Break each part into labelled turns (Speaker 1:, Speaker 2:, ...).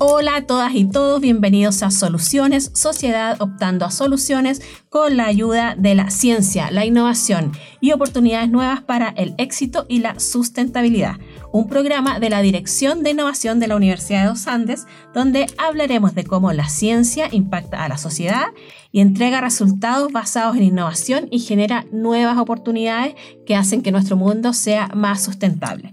Speaker 1: Hola a todas y todos, bienvenidos a Soluciones, Sociedad optando a soluciones con la ayuda de la ciencia, la innovación y oportunidades nuevas para el éxito y la sustentabilidad. Un programa de la Dirección de Innovación de la Universidad de los Andes, donde hablaremos de cómo la ciencia impacta a la sociedad y entrega resultados basados en innovación y genera nuevas oportunidades que hacen que nuestro mundo sea más sustentable.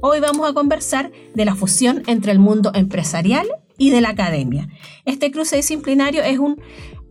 Speaker 1: Hoy vamos a conversar de la fusión entre el mundo empresarial y de la academia. Este cruce disciplinario es un,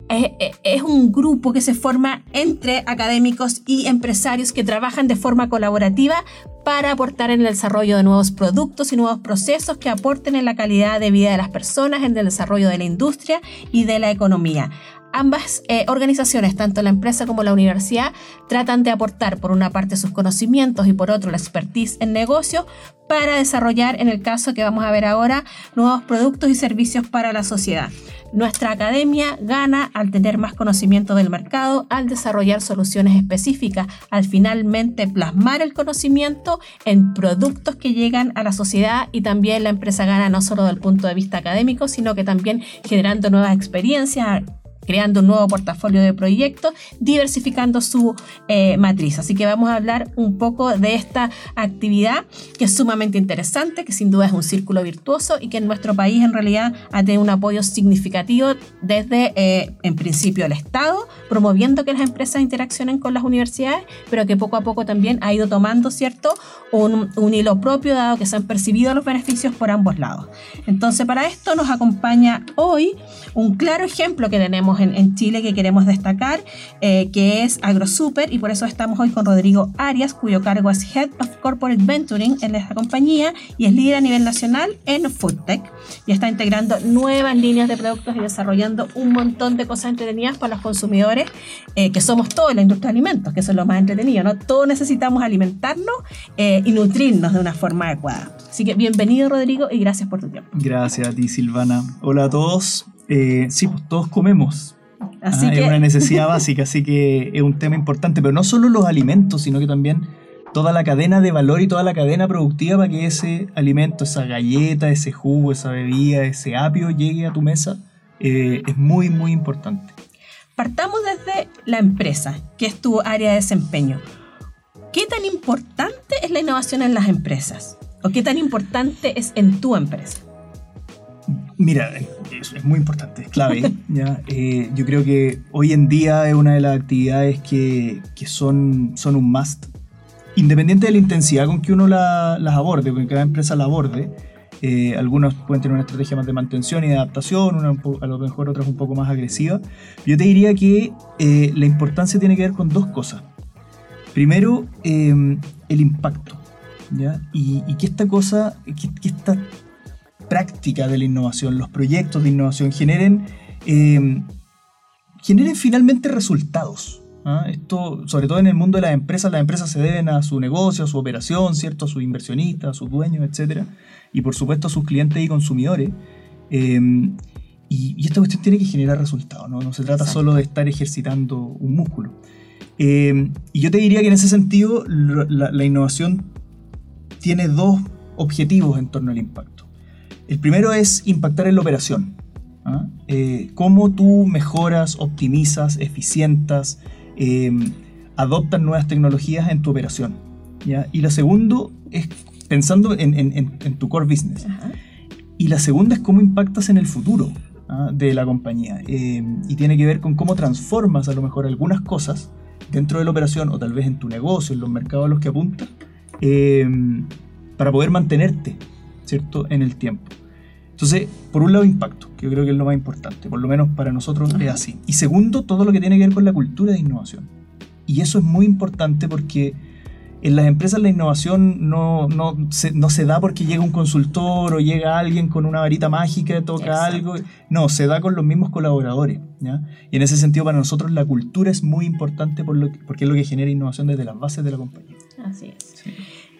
Speaker 1: es, un grupo que se forma entre académicos y empresarios que trabajan de forma colaborativa para aportar en el desarrollo de nuevos productos y nuevos procesos que aporten en la calidad de vida de las personas, en el desarrollo de la industria y de la economía ambas eh, organizaciones, tanto la empresa como la universidad, tratan de aportar por una parte sus conocimientos y por otro la expertise en negocio para desarrollar, en el caso que vamos a ver ahora, nuevos productos y servicios para la sociedad. Nuestra academia gana al tener más conocimiento del mercado, al desarrollar soluciones específicas, al finalmente plasmar el conocimiento en productos que llegan a la sociedad y también la empresa gana no solo del punto de vista académico, sino que también generando nuevas experiencias, creando un nuevo portafolio de proyectos, diversificando su eh, matriz. Así que vamos a hablar un poco de esta actividad que es sumamente interesante, que sin duda es un círculo virtuoso y que en nuestro país en realidad ha tenido un apoyo significativo desde, eh, en principio, el Estado, promoviendo que las empresas interaccionen con las universidades, pero que poco a poco también ha ido tomando, ¿cierto?, un, un hilo propio, dado que se han percibido los beneficios por ambos lados. Entonces, para esto nos acompaña hoy un claro ejemplo que tenemos en, Chile que queremos destacar, eh, que es AgroSuper, y por eso estamos hoy con Rodrigo Arias, cuyo cargo es Head of Corporate Venturing en esta compañía y es líder a nivel nacional en FoodTech. Y está integrando nuevas líneas de productos y desarrollando un montón de cosas entretenidas para los consumidores, eh, que somos todos la industria de alimentos, que eso es lo más entretenido, ¿no? Todos necesitamos alimentarnos eh, y nutrirnos de una forma adecuada. Así que bienvenido Rodrigo y gracias por tu tiempo.
Speaker 2: Gracias a ti Silvana. Hola a todos. Eh, sí, pues todos comemos. Así que... Es una necesidad básica, así que es un tema importante, pero no solo los alimentos, sino que también toda la cadena de valor y toda la cadena productiva para que ese alimento, esa galleta, ese jugo, esa bebida, ese apio llegue a tu mesa, eh, es muy, muy importante.
Speaker 1: Partamos desde la empresa, que es tu área de desempeño. ¿Qué tan importante es la innovación en las empresas? ¿O qué tan importante es en tu empresa?
Speaker 2: Mira, es, muy importante, es clave. ¿ya? Eh, yo creo que hoy en día es una de las actividades que, que son, son un must. Independiente de la intensidad con que uno la, las aborde, con que cada empresa la aborde, eh, algunos pueden tener una estrategia más de mantención y de adaptación, una a lo mejor otras un poco más agresiva. Yo te diría que eh, la importancia tiene que ver con dos cosas. Primero, el impacto. ¿ya? Y, y, que esta cosa, que, que esta práctica de la innovación, los proyectos de innovación generen, em, generen finalmente resultados. ¿ah? Esto, sobre todo en el mundo de las empresas, las empresas se deben a su negocio, a su operación, ¿cierto? a sus inversionistas, a sus dueños, etc. Y por supuesto a sus clientes y consumidores. Em, y, esta cuestión tiene que generar resultados, no, no se trata solo de estar ejercitando un músculo. Em, y yo te diría que en ese sentido la, la innovación tiene dos objetivos en torno al impacto. El primero es impactar en la operación. ¿ah? Eh, cómo tú mejoras, optimizas, eficientas, em, adoptas nuevas tecnologías en tu operación. Y la segunda es pensando en, tu core business. Y la segunda es cómo impactas en el futuro ¿ah? de la compañía. Em, y tiene que ver con cómo transformas a lo mejor algunas cosas dentro de la operación o tal vez en tu negocio, en los mercados a los que apuntas, em, para poder mantenerte ¿cierto? En el tiempo. Entonces, por un lado, impacto, que yo creo que es lo más importante, por lo menos para nosotros es así. Y segundo, todo lo que tiene que ver con la cultura de innovación. Y eso es muy importante porque en las empresas la innovación no, no, se, no se da porque llega un consultor o llega alguien con una varita mágica, toca algo. No, se da con los mismos colaboradores. ¿ya? Y en ese sentido, para nosotros la cultura es muy importante por lo porque es lo que genera innovación desde las bases de la compañía.
Speaker 1: Así es.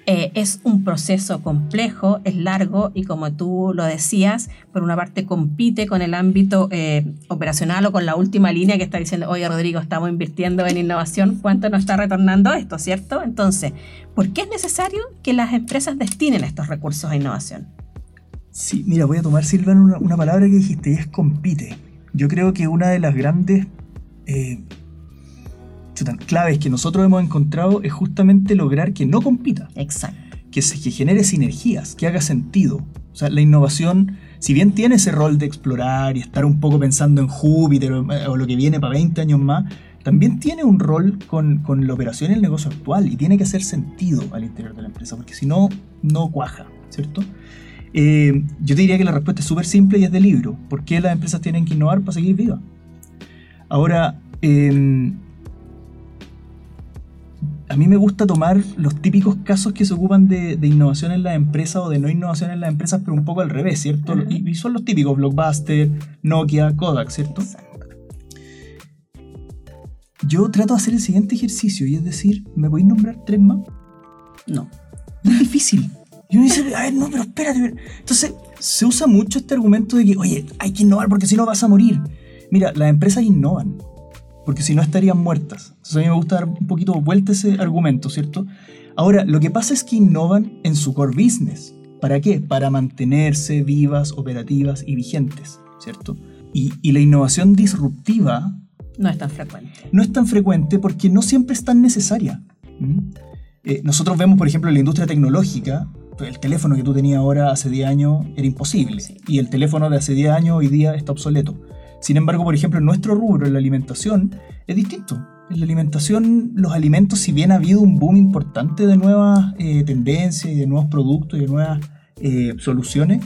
Speaker 1: Eh, es un proceso complejo, es largo y como tú lo decías, por una parte compite con el ámbito eh, operacional o con la última línea que está diciendo, oye Rodrigo, estamos invirtiendo en innovación, ¿cuánto nos está retornando esto, cierto? Entonces, ¿por qué es necesario que las empresas destinen estos recursos a innovación?
Speaker 2: Sí, mira, voy a tomar, Silvan, una, palabra que dijiste es compite. Yo creo que una de las grandes eh, chuta, claves que nosotros hemos encontrado es justamente lograr que no compita.
Speaker 1: Exacto.
Speaker 2: Que, se, que genere sinergias, que haga sentido. O sea, la innovación, si bien tiene ese rol de explorar y estar un poco pensando en Júpiter o, o lo que viene para 20 años más, también tiene un rol con, con, la operación y el negocio actual y tiene que hacer sentido al interior de la empresa, porque si no, no cuaja, ¿cierto? Eh, yo te diría que la respuesta es súper simple y es de libro. ¿Por qué las empresas tienen que innovar para seguir vivas? Ahora, eh, a mí me gusta tomar los típicos casos que se ocupan de, de, innovación en las empresas o de no innovación en las empresas, pero un poco al revés, ¿cierto? Uh -huh. y, y, son los típicos, Blockbuster, Nokia, Kodak, ¿cierto? Exacto. Yo trato de hacer el siguiente ejercicio y es decir, ¿me podéis nombrar tres más?
Speaker 1: No.
Speaker 2: Es difícil. Y uno dice, a ver, no, pero espérate. Entonces, se usa mucho este argumento de que, oye, hay que innovar porque si no vas a morir. Mira, las empresas innovan, porque si no estarían muertas. Entonces, a mí me gusta dar un poquito vuelta ese argumento, ¿cierto? Ahora, lo que pasa es que innovan en su core business. ¿Para qué? Para mantenerse vivas, operativas y vigentes, ¿cierto? Y, y la innovación disruptiva...
Speaker 1: No es tan frecuente.
Speaker 2: No es tan frecuente porque no siempre es tan necesaria. ¿Mm? Eh, nosotros vemos, por ejemplo, en la industria tecnológica, el teléfono que tú tenías ahora hace 10 años era imposible. Sí. Y el teléfono de hace 10 años hoy día está obsoleto. Sin embargo, por ejemplo, en nuestro rubro, en la alimentación, es distinto. En la alimentación, los alimentos, si bien ha habido un boom importante de nuevas eh, tendencias y de nuevos productos y de nuevas eh, soluciones,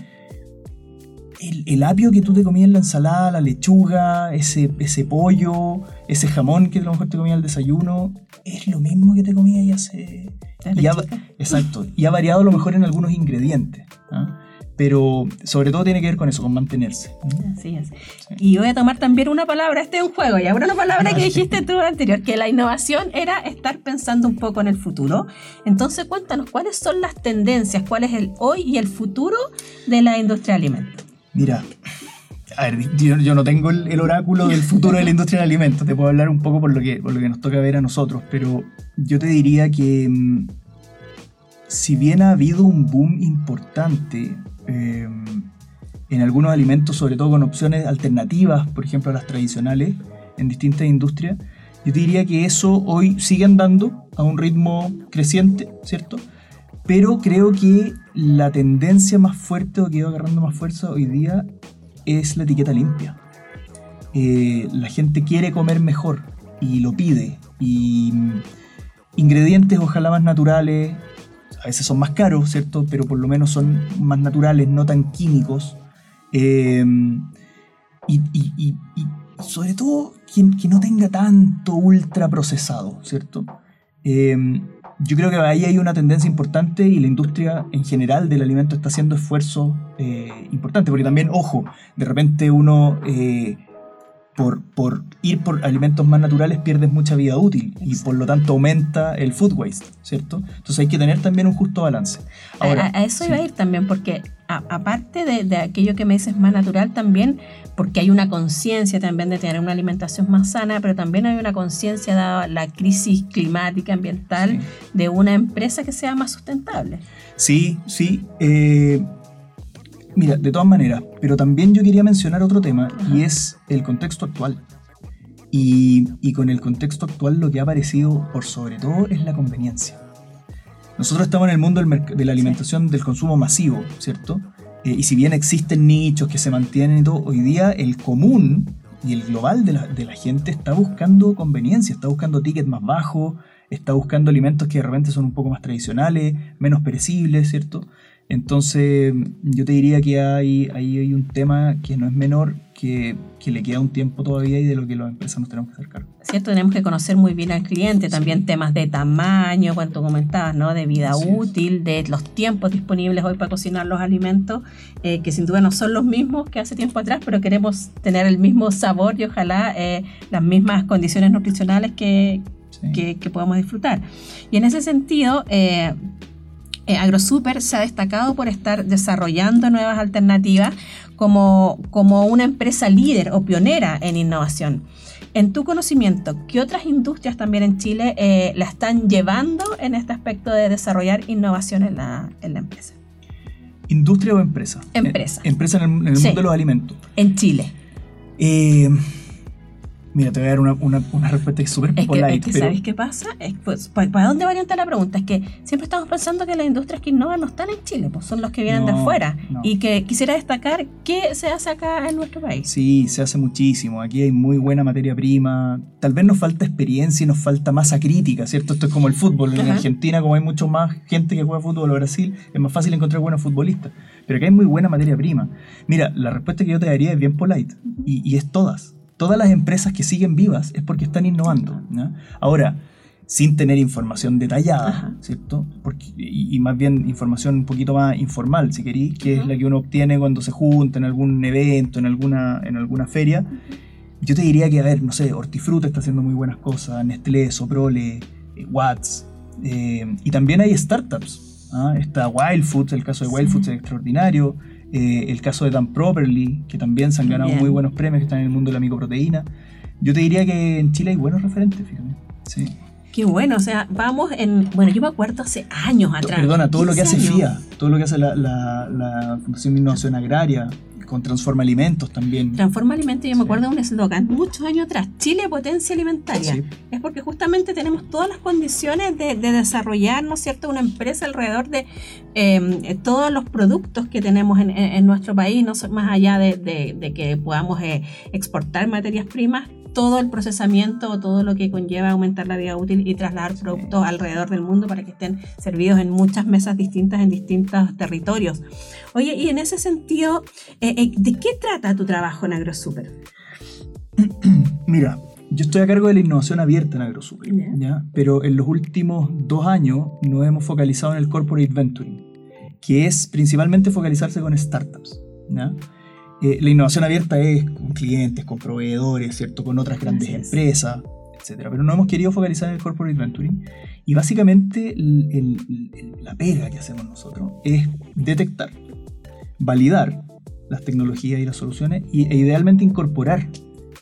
Speaker 2: el, el, apio que tú te comías en la ensalada, la lechuga, ese, ese pollo, ese jamón que a lo mejor te comías al desayuno, es lo mismo que te comías ya hace... Y ha, exacto. Y ha variado a lo mejor en algunos ingredientes. ¿ah? Pero sobre todo tiene que ver con eso, con mantenerse.
Speaker 1: Así es. Sí. Y voy a tomar también una palabra, este es un juego, y ahora una palabra que dijiste tú anterior, que la innovación era estar pensando un poco en el futuro. Entonces cuéntanos, ¿cuáles son las tendencias? ¿Cuál es el hoy y el futuro de la industria de alimentos?
Speaker 2: Mira, a ver, yo, yo no tengo el, el, oráculo del futuro de la industria del alimento, te puedo hablar un poco por lo, que, por lo que nos toca ver a nosotros, pero yo te diría que mmm, si bien ha habido un boom importante eh, en algunos alimentos, sobre todo con opciones alternativas, por ejemplo, a las tradicionales, en distintas industrias, yo diría que eso hoy sigue andando a un ritmo creciente, ¿cierto? Pero creo que la tendencia más fuerte o que va agarrando más fuerza hoy día es la etiqueta limpia. Eh, la gente quiere comer mejor y lo pide. Y ingredientes ojalá más naturales, a veces son más caros, ¿cierto? Pero por lo menos son más naturales, no tan químicos. Eh, y, sobre todo que, que, no tenga tanto ultra procesado, ¿cierto? Eh, yo creo que ahí hay una tendencia importante y la industria en general del alimento está haciendo esfuerzos eh, importantes, porque también, ojo, de repente uno, eh, por, por, ir por alimentos más naturales, pierdes mucha vida útil y por lo tanto aumenta el food waste, ¿cierto? Entonces hay que tener también un justo balance.
Speaker 1: Ahora, a, a eso sí. iba a ir también, porque aparte de, de, aquello que me dices más natural, también porque hay una conciencia también de tener una alimentación más sana, pero también hay una conciencia dada la crisis climática, ambiental, sí. de una empresa que sea más sustentable.
Speaker 2: Sí, sí. Eh, mira, de todas maneras, pero también yo quería mencionar otro tema y es el contexto actual. Y, y con el contexto actual lo que ha aparecido por sobre todo es la conveniencia. Nosotros estamos en el mundo del de la alimentación sí. del consumo masivo, ¿cierto? Eh, y si bien existen nichos que se mantienen y todo, hoy día el común y el global de la, de la gente está buscando conveniencia, está buscando tickets más bajos, está buscando alimentos que de repente son un poco más tradicionales, menos perecibles, ¿cierto? Entonces, yo te diría que hay, hay, hay un tema que no es menor, que, que, le queda un tiempo todavía y de lo que las empresas nos tenemos que hacer cargo.
Speaker 1: Cierto, tenemos que conocer muy bien al cliente, también sí. temas de tamaño, cuanto comentabas, ¿no? De vida sí. útil, de los tiempos disponibles hoy para cocinar los alimentos, eh, que sin duda no son los mismos que hace tiempo atrás, pero queremos tener el mismo sabor y ojalá eh, las mismas condiciones nutricionales que, sí. que, que, podamos disfrutar. Y en ese sentido, eh, eh, AgroSuper se ha destacado por estar desarrollando nuevas alternativas como, como una empresa líder o pionera en innovación. En tu conocimiento, ¿qué otras industrias también en Chile eh, la están llevando en este aspecto de desarrollar innovación en la, en la empresa?
Speaker 2: ¿Industria o empresa?
Speaker 1: Empresa.
Speaker 2: Eh, empresa en el, en el
Speaker 1: Sí.
Speaker 2: mundo de los alimentos.
Speaker 1: En Chile.
Speaker 2: Eh, mira, te voy a dar una, una, una respuesta que es súper
Speaker 1: Es que,
Speaker 2: polite,
Speaker 1: es que
Speaker 2: pero
Speaker 1: ¿sabéis qué pasa? Es, pues, ¿para, dónde va a orientar la pregunta? Es que siempre estamos pensando que las industrias que innovan no están en Chile, pues son los que vienen de
Speaker 2: No,
Speaker 1: afuera.
Speaker 2: no.
Speaker 1: Y que quisiera destacar qué se hace acá en nuestro país.
Speaker 2: sí, se hace muchísimo. Aquí hay muy buena materia prima. Tal vez nos falta experiencia y nos falta masa crítica, ¿cierto? Esto es como el fútbol. En
Speaker 1: Ajá.
Speaker 2: Argentina, como hay mucho más gente que juega fútbol o Brasil, es más fácil encontrar buenos futbolistas. Pero acá hay muy buena materia prima. Mira, la respuesta que yo te daría es bien polite. Y, y es todas. Todas las empresas que siguen vivas es porque están innovando. ¿ya? Ahora, sin tener información detallada,
Speaker 1: Ajá.
Speaker 2: ¿cierto? Porque, y, y más bien información un poquito más informal, si queréis, que es la que uno obtiene cuando se junta en algún evento, en alguna, en alguna feria. Yo te diría que, a ver, no sé, Hortifruta está haciendo muy buenas cosas, Nestlé, Soprole, eh, Watts, eh, y también hay startups. ¿ah? Está Wild Foods, el caso de Wild
Speaker 1: Sí.
Speaker 2: Foods es extraordinario, eh, el caso de Dan Properly, que también se han ganado
Speaker 1: Bien.
Speaker 2: muy buenos premios, que están en el mundo de la micoproteína. Yo te diría que en Chile hay buenos referentes, fíjate. Sí.
Speaker 1: Qué bueno, o sea, vamos en... Bueno, yo me acuerdo hace años atrás.
Speaker 2: Perdona, todo lo que hace
Speaker 1: 15 años.
Speaker 2: FIA, todo lo que hace la, la- la Fundación de Innovación Agraria, con Transforma Alimentos también.
Speaker 1: Transforma Alimentos, yo me acuerdo de un eslogan muchos años atrás, Chile Potencia Alimentaria.
Speaker 2: Sí.
Speaker 1: Es porque justamente tenemos todas las condiciones de, de desarrollar, ¿no es cierto?, una empresa alrededor de eh, todos los productos que tenemos en, en- en nuestro país, no más allá de, de- de que podamos eh, exportar materias primas, todo el procesamiento, todo lo que conlleva aumentar la vida útil y trasladar productos alrededor del mundo para que estén servidos en muchas mesas distintas en distintos territorios. Oye, y en ese sentido, eh, eh, ¿de qué trata tu trabajo en AgroSuper?
Speaker 2: Mira, yo estoy a cargo de la innovación abierta en AgroSuper,
Speaker 1: Ya.
Speaker 2: ¿ya? pero en los últimos dos años nos hemos focalizado en el corporate venturing, que es principalmente focalizarse con startups. ¿ya? Eh, la innovación abierta es con clientes, con proveedores, ¿cierto? con otras grandes
Speaker 1: Así
Speaker 2: empresas, etc. Pero no hemos querido focalizar en el corporate venturing y básicamente el- el- el- la pega que hacemos nosotros es detectar, validar las tecnologías y las soluciones y, e idealmente incorporar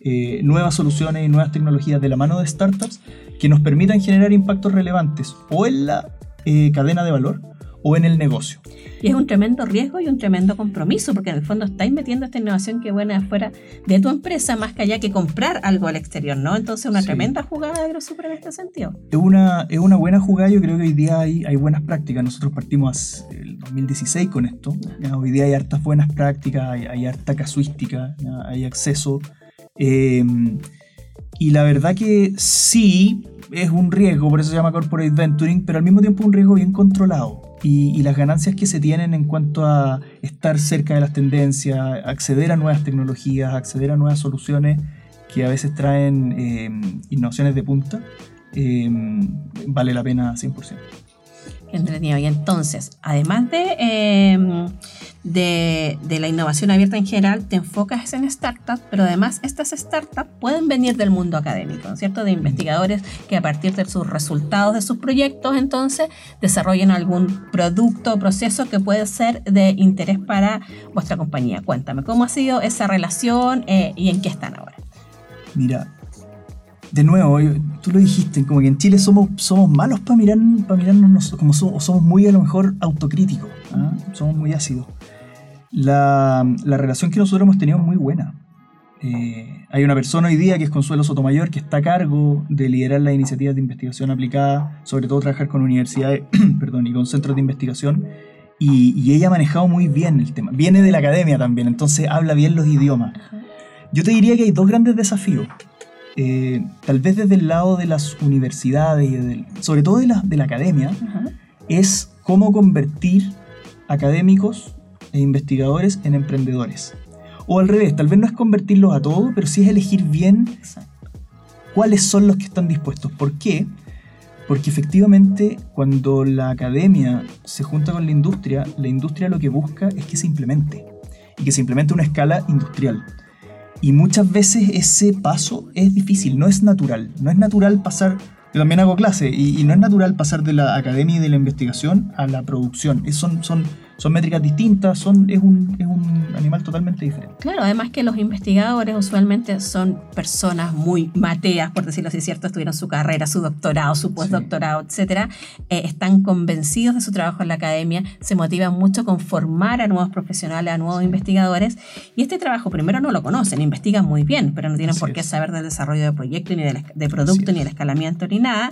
Speaker 2: eh, nuevas soluciones y nuevas tecnologías de la mano de startups que nos permitan generar impactos relevantes o en la eh, cadena de valor o en el negocio.
Speaker 1: Y es un tremendo riesgo y un tremendo compromiso, porque en el fondo estáis metiendo esta innovación que viene afuera de tu empresa, más que allá que comprar algo al exterior, ¿no? Entonces, una
Speaker 2: Sí.
Speaker 1: tremenda jugada de AgroSuper en este sentido.
Speaker 2: Es una, es una buena jugada, yo creo que hoy día hay, hay buenas prácticas. Nosotros partimos el 2016 con esto. ya, hoy día hay hartas buenas prácticas, hay, hay harta casuística, ya, hay acceso. eh, y la verdad que sí, es un riesgo, por eso se llama corporate venturing, pero al mismo tiempo un riesgo bien controlado. Y, las ganancias que se tienen en cuanto a estar cerca de las tendencias, acceder a nuevas tecnologías, acceder a nuevas soluciones que a veces traen eh, innovaciones de punta, eh, vale la pena 100%.
Speaker 1: Qué entretenido. Y entonces, además de, eh, de, de la innovación abierta en general, te enfocas en startups, pero además estas startups pueden venir del mundo académico, ¿no es cierto? De investigadores que a partir de sus resultados de sus proyectos, entonces, desarrollen algún producto o proceso que puede ser de interés para vuestra compañía. Cuéntame, ¿cómo ha sido esa relación eh, y en qué están ahora?
Speaker 2: Mira, de nuevo, tú lo dijiste, como que en Chile somos, somos malos para mirar, para mirarnos, nos- como somos, somos muy a lo mejor autocríticos, ¿ah? somos muy ácidos. La, la relación que nosotros hemos tenido es muy buena. Eh, hay una persona hoy día que es Consuelo Sotomayor, que está a cargo de liderar las iniciativas de investigación aplicada, sobre todo trabajar con universidades perdón, y con centros de investigación, y, y ella ha manejado muy bien el tema. Viene de la academia también, entonces habla bien los idiomas. Yo te diría que hay dos grandes desafíos. Eh, tal vez desde el lado de las universidades y del- sobre todo de la, de la academia,
Speaker 1: Ajá.
Speaker 2: es cómo convertir académicos e investigadores en emprendedores. O al revés, tal vez no es convertirlos a todos, pero sí es elegir bien
Speaker 1: Exacto.
Speaker 2: cuáles son los que están dispuestos. ¿Por qué? Porque efectivamente cuando la academia se junta con la industria, la industria lo que busca es que se implemente. Y que se implemente a una escala industrial. Y muchas veces ese paso es difícil, no es natural. No es natural pasar, yo también hago clase, y, y no es natural pasar de la academia y de la investigación a la producción. Es- son, son, son métricas distintas, son, es, un, es un animal totalmente diferente.
Speaker 1: Claro, además que los investigadores usualmente son personas muy mateas, por decirlo así, ¿cierto? Estuvieron su carrera, su doctorado, su postdoctorado, etcétera. Eh, están convencidos de su trabajo en la academia, se motivan mucho con formar a nuevos profesionales, a nuevos investigadores. Y este trabajo primero no lo conocen, investigan muy bien, pero no tienen por qué saber del desarrollo de proyecto, ni de, producto, ni del escalamiento, ni nada.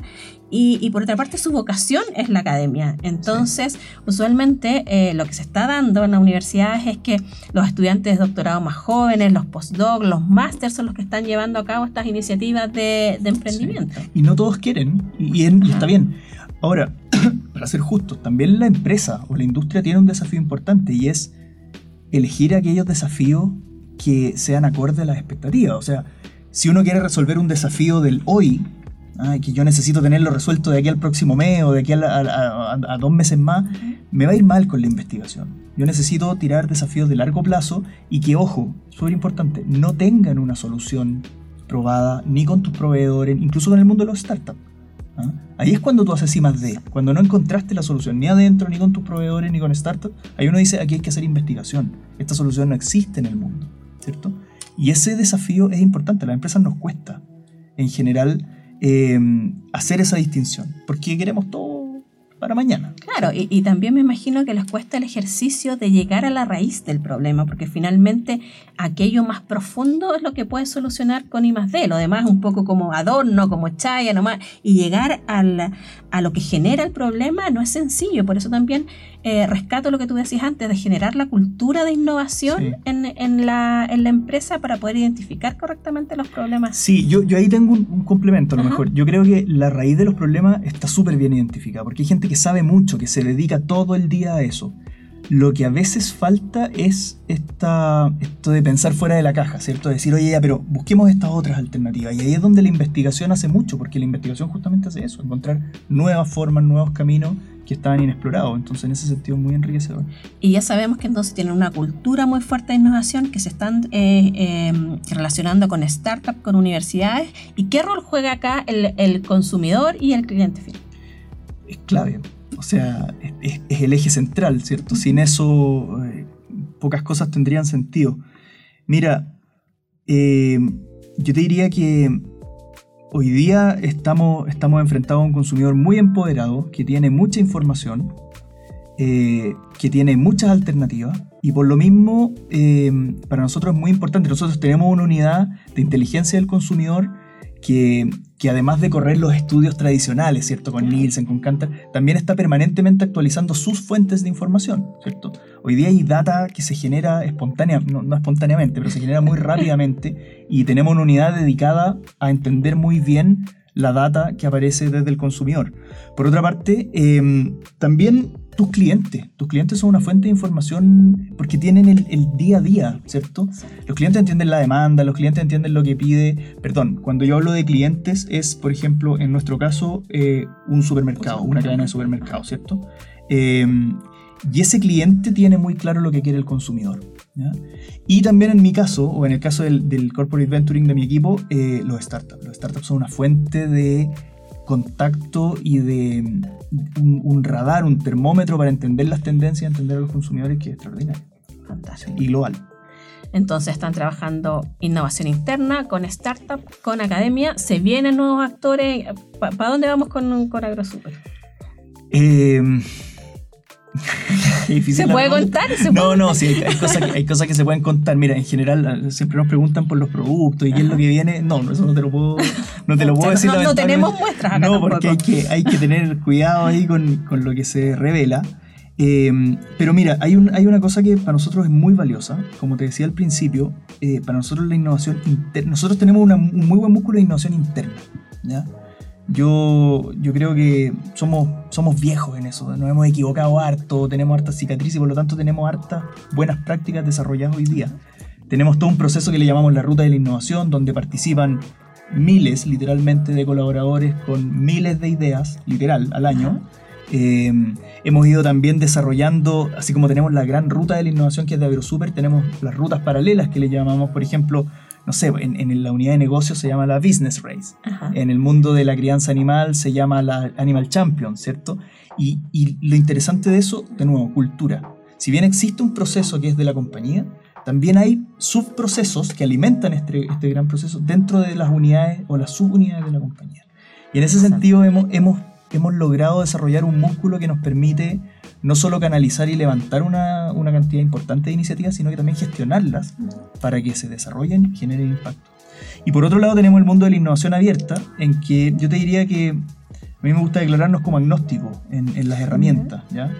Speaker 1: Y, por otra parte, su vocación es la academia. Entonces, usualmente eh, lo que se está dando en las universidades es que los estudiantes de doctorado más jóvenes, los postdocs, los másters son los que están llevando a cabo estas iniciativas de, emprendimiento.
Speaker 2: Y no todos quieren, y, está bien. Ahora, para ser justos, también la empresa o la industria tiene un desafío importante y es elegir aquellos desafíos que sean acorde a las expectativas. O sea, si uno quiere resolver un desafío del hoy, que yo necesito tenerlo resuelto de aquí al próximo mes o de aquí a, dos meses más, me va a ir mal con la investigación. Yo necesito tirar desafíos de largo plazo y que, ojo, súper importante, no tengan una solución probada ni con tus proveedores, incluso con el mundo de los startups. ¿ah? Ahí es cuando tú haces más D, cuando no encontraste la solución ni adentro, ni con tus proveedores, ni con startups, ahí uno dice, aquí hay que hacer investigación, esta solución no existe en el mundo, ¿cierto? Y ese desafío es importante, a las empresas nos cuesta, en general, Em, hacer esa distinción, porque queremos todo para mañana.
Speaker 1: Claro, y, también me imagino que les cuesta el ejercicio de llegar a la raíz del problema, porque finalmente aquello más profundo es lo que puede solucionar con I más lo demás un poco como adorno, como chaya nomás, y llegar a lo que genera el problema no es sencillo, por eso también eh, rescato lo que tú decías antes, de generar la cultura de innovación en, la, empresa para poder identificar correctamente los problemas.
Speaker 2: Sí, yo, yo ahí tengo un, complemento a lo mejor. Yo creo que la raíz de los problemas está súper bien identificada, porque hay gente que sabe mucho, que se dedica todo el día a eso. Lo que a veces falta es esta, esto de pensar fuera de la caja, ¿cierto? decir, oye, ya, pero busquemos estas otras alternativas. Y ahí es donde la investigación hace mucho, porque la investigación justamente hace eso, encontrar nuevas formas, nuevos caminos que estaban inexplorados. Entonces, en ese sentido, muy enriquecedor.
Speaker 1: Y ya sabemos que entonces tienen una cultura muy fuerte de innovación, que se están eh, em, relacionando con startups, con universidades. ¿Y qué rol juega acá el, consumidor y el cliente final?
Speaker 2: Es clave. O sea, es, el eje central, ¿cierto? Sin eso, eh, pocas cosas tendrían sentido. Mira, eh, yo te diría que Hoy día estamos, estamos enfrentados a un consumidor muy empoderado, que tiene mucha información, eh, que tiene muchas alternativas y por lo mismo eh, para nosotros es muy importante. Nosotros tenemos una unidad de inteligencia del consumidor que, que, además de correr los estudios tradicionales, ¿cierto? Con Nielsen, con Kantar, también está permanentemente actualizando sus fuentes de información, ¿cierto? Hoy día hay data que se genera espontánea, no, no espontáneamente, pero se genera muy rápidamente y tenemos una unidad dedicada a entender muy bien la data que aparece desde el consumidor. Por otra parte, em, también tus clientes. Tus clientes son una fuente de información porque tienen el, día a día, ¿cierto? Los clientes entienden la demanda, los clientes entienden lo que pide. Perdón, cuando yo hablo de clientes es, por ejemplo, en nuestro caso, eh, un supermercado, una cadena de supermercados, ¿cierto? Em, y ese cliente tiene muy claro lo que quiere el consumidor. Y también en mi caso, o en el caso del, corporate venturing de mi equipo, eh, los startups. Los startups son una fuente de contacto y de mm, un, radar, un termómetro para entender las tendencias, entender a los consumidores, que es extraordinario.
Speaker 1: Fantástico.
Speaker 2: Y global.
Speaker 1: Entonces están trabajando innovación interna con startup, con academia. Se vienen nuevos actores. ¿Para dónde vamos con, con AgroSuper?
Speaker 2: Eh,
Speaker 1: ¿Se puede contar?
Speaker 2: no, no, sí, hay, cosas que, se pueden contar. Mira, en general siempre nos preguntan por los productos y qué es lo que viene. No, eso no te lo puedo, no te lo puedo decir.
Speaker 1: No, tenemos muestras
Speaker 2: acá No, porque hay que, hay que tener cuidado ahí con, lo que se revela. Em, pero mira, hay, un, hay una cosa que para nosotros es muy valiosa. Como te decía al principio, eh, para nosotros la innovación interna. Nosotros tenemos un muy buen músculo de innovación interna. ¿ya? Yo, yo creo que somos, somos viejos en eso, nos hemos equivocado harto, tenemos hartas cicatrices y por lo tanto tenemos hartas buenas prácticas desarrolladas hoy día. Tenemos todo un proceso que le llamamos la ruta de la innovación, donde participan miles, literalmente, de colaboradores con miles de ideas, literal, al año. Eh, hemos ido también desarrollando, así como tenemos la gran ruta de la innovación que es de AgroSuper, tenemos las rutas paralelas que le llamamos, por ejemplo, no sé, en, la unidad de negocio se llama la Business Race. En el mundo de la crianza animal se llama la Animal Champion, ¿cierto? Y, y, lo interesante de eso, de nuevo, cultura. Si bien existe un proceso que es de la compañía, también hay subprocesos que alimentan este, este gran proceso dentro de las unidades o las subunidades de la compañía. Y en ese sentido hemos, hemos, hemos logrado desarrollar un músculo que nos permite no solo canalizar y levantar una, una cantidad importante de iniciativas, sino que también gestionarlas para que se desarrollen y generen impacto. Y por otro lado tenemos el mundo de la innovación abierta, en que yo te diría que a mí me gusta declararnos como agnósticos en, en las herramientas. ¿ya?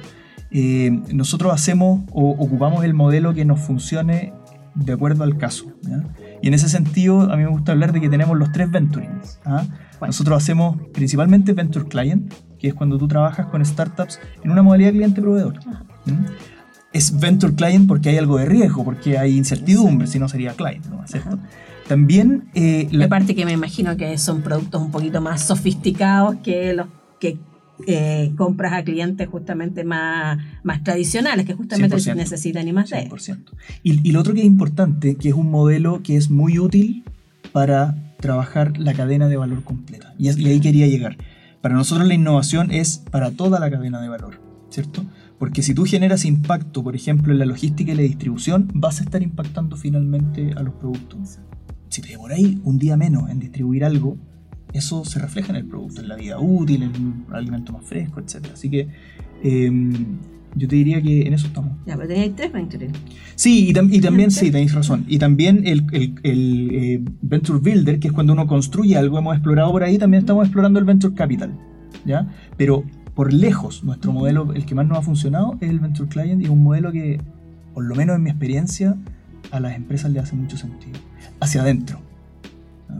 Speaker 2: Eh, nosotros hacemos o ocupamos el modelo que nos funcione de acuerdo al caso. ¿ya? Y en ese sentido, a mí me gusta hablar de que tenemos los tres venturings. ¿ah? Nosotros hacemos principalmente Venture Client, que es cuando tú trabajas con startups en una modalidad cliente-proveedor. Es Venture Client porque hay algo de riesgo, porque hay incertidumbre, si no sería Client, ¿no? ¿cierto? También...
Speaker 1: Eh, la parte que me imagino que son productos un poquito más sofisticados que los que eh, compras a clientes justamente más, más tradicionales, que justamente necesitan y más de. 100%.
Speaker 2: Y, y lo otro que es importante, que es un modelo que es muy útil para trabajar la cadena de valor completa. Y, y ahí quería llegar. Para nosotros la innovación es para toda la cadena de valor, ¿cierto? Porque si tú generas impacto, por ejemplo, en la logística y la distribución, vas a estar impactando finalmente a los productos. Si te demoráis un día menos en distribuir algo, eso se refleja en el producto, en la vida útil, en un alimento más fresco, etc. Así que em, yo te diría que en eso estamos.
Speaker 1: Ya, pero tenéis tres ventures.
Speaker 2: Sí, y, también, sí, tenéis razón. Y también el, el, el eh, Venture Builder, que es cuando uno construye algo, hemos explorado por ahí, también estamos explorando el Venture Capital. ¿ya? Pero por lejos, nuestro modelo, el que más nos ha funcionado, es el Venture Client y es un modelo que, por lo menos en mi experiencia, a las empresas le hace mucho sentido. Hacia adentro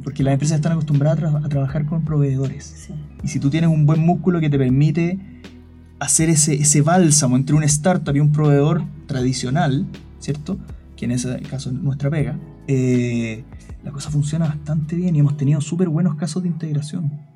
Speaker 2: porque las empresas están acostumbradas a, trabajar con proveedores. Y si tú tienes un buen músculo que te permite hacer ese, ese bálsamo entre un startup y un proveedor tradicional, ¿cierto? Que en ese caso es nuestra pega, eh, la cosa funciona bastante bien y hemos tenido súper buenos casos de integración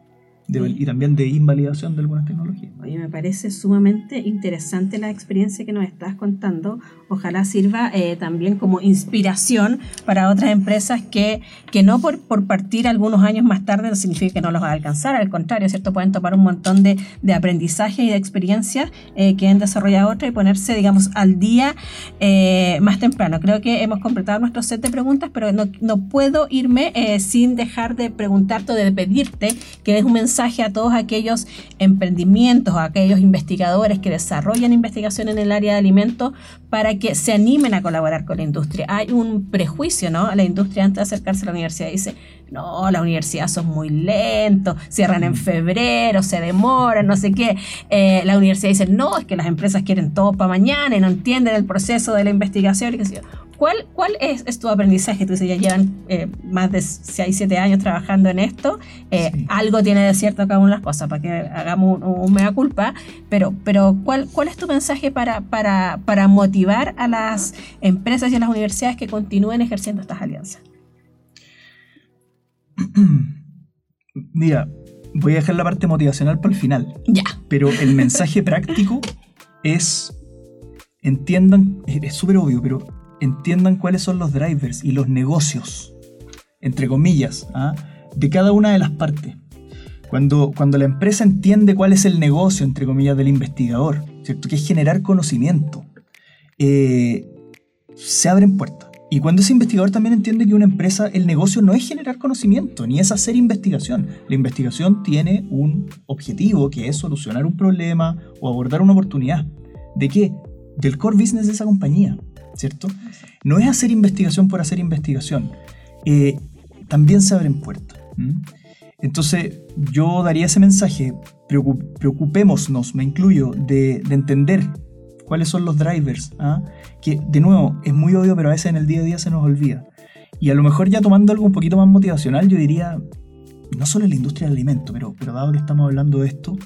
Speaker 2: y también de invalidación de algunas tecnologías.
Speaker 1: Oye, me parece sumamente interesante la experiencia que nos estás contando. Ojalá sirva eh, también como inspiración para otras empresas que, que no por, por partir algunos años más tarde no significa que no los va a alcanzar, al contrario, ¿cierto? Pueden tomar un montón de, de aprendizaje y de experiencias eh, que han desarrollado otras y ponerse, digamos, al día eh, más temprano. Creo que hemos completado nuestro set de preguntas, pero no, no puedo irme sin dejar de preguntarte o de pedirte que des un mensaje a todos aquellos emprendimientos, a aquellos investigadores que desarrollan investigación en el área de alimentos para que se animen a colaborar con la industria. Hay un prejuicio, ¿no? La industria antes de acercarse a la universidad dice, no, la universidad son muy lentos, cierran en febrero, se demoran, no sé qué. Eh, la universidad dice, no, es que las empresas quieren todo para mañana y no entienden el proceso de la investigación. Y qué ¿Cuál, ¿Cuál es, tu aprendizaje? Tú dices, ya llevan eh, más de 6, 7 años trabajando en esto. Eh, algo tiene de cierto cada una de las cosas para que hagamos un, mea culpa. Pero, pero ¿cuál, ¿cuál es tu mensaje para, para, para motivar a las empresas y a las universidades que continúen ejerciendo estas alianzas?
Speaker 2: Mira, voy a dejar la parte motivacional para el final.
Speaker 1: Ya.
Speaker 2: Pero el mensaje práctico es, entiendan, es súper obvio, pero entiendan cuáles son los drivers y los negocios, entre comillas, ¿ah? de cada una de las partes. Cuando, cuando la empresa entiende cuál es el negocio, entre comillas, del investigador, ¿cierto? que es generar conocimiento, eh, se abren puertas. Y cuando ese investigador también entiende que una empresa, el negocio no es generar conocimiento, ni es hacer investigación. La investigación tiene un objetivo que es solucionar un problema o abordar una oportunidad. ¿De qué? Del core business de esa compañía. ¿cierto? No es hacer investigación por hacer investigación. Eh, también se abren puertas. Entonces, yo daría ese mensaje, preocupémonos, me incluyo, de, entender cuáles son los drivers, ¿ah? que de nuevo es muy obvio, pero a veces en el día a día se nos olvida. Y a lo mejor ya tomando algo un poquito más motivacional, yo diría, no solo en la industria del alimento, pero, pero dado que estamos hablando de esto,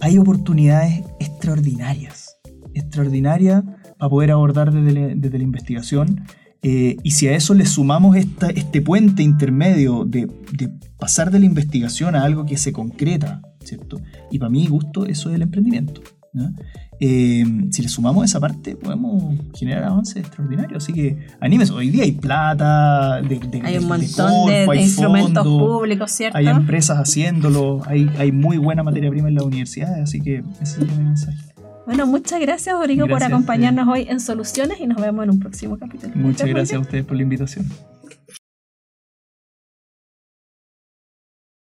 Speaker 2: hay oportunidades extraordinarias, extraordinarias para poder abordar desde la, investigación. Eh, y si a eso le sumamos esta, este puente intermedio de, pasar de la investigación a algo que se concreta, ¿cierto? Y para mí, gusto, eso es el emprendimiento. Eh, si le sumamos esa parte, podemos generar avances extraordinarios. Así que animes. Hoy día hay plata, de,
Speaker 1: hay un montón de, instrumentos públicos, ¿cierto?
Speaker 2: Hay empresas haciéndolo, hay, hay muy buena materia prima en las universidades. Así que ese es el mensaje.
Speaker 1: Bueno, muchas gracias, Rodrigo, por acompañarnos hoy en Soluciones y nos vemos en un próximo capítulo.
Speaker 2: Muchas gracias a ustedes por la invitación.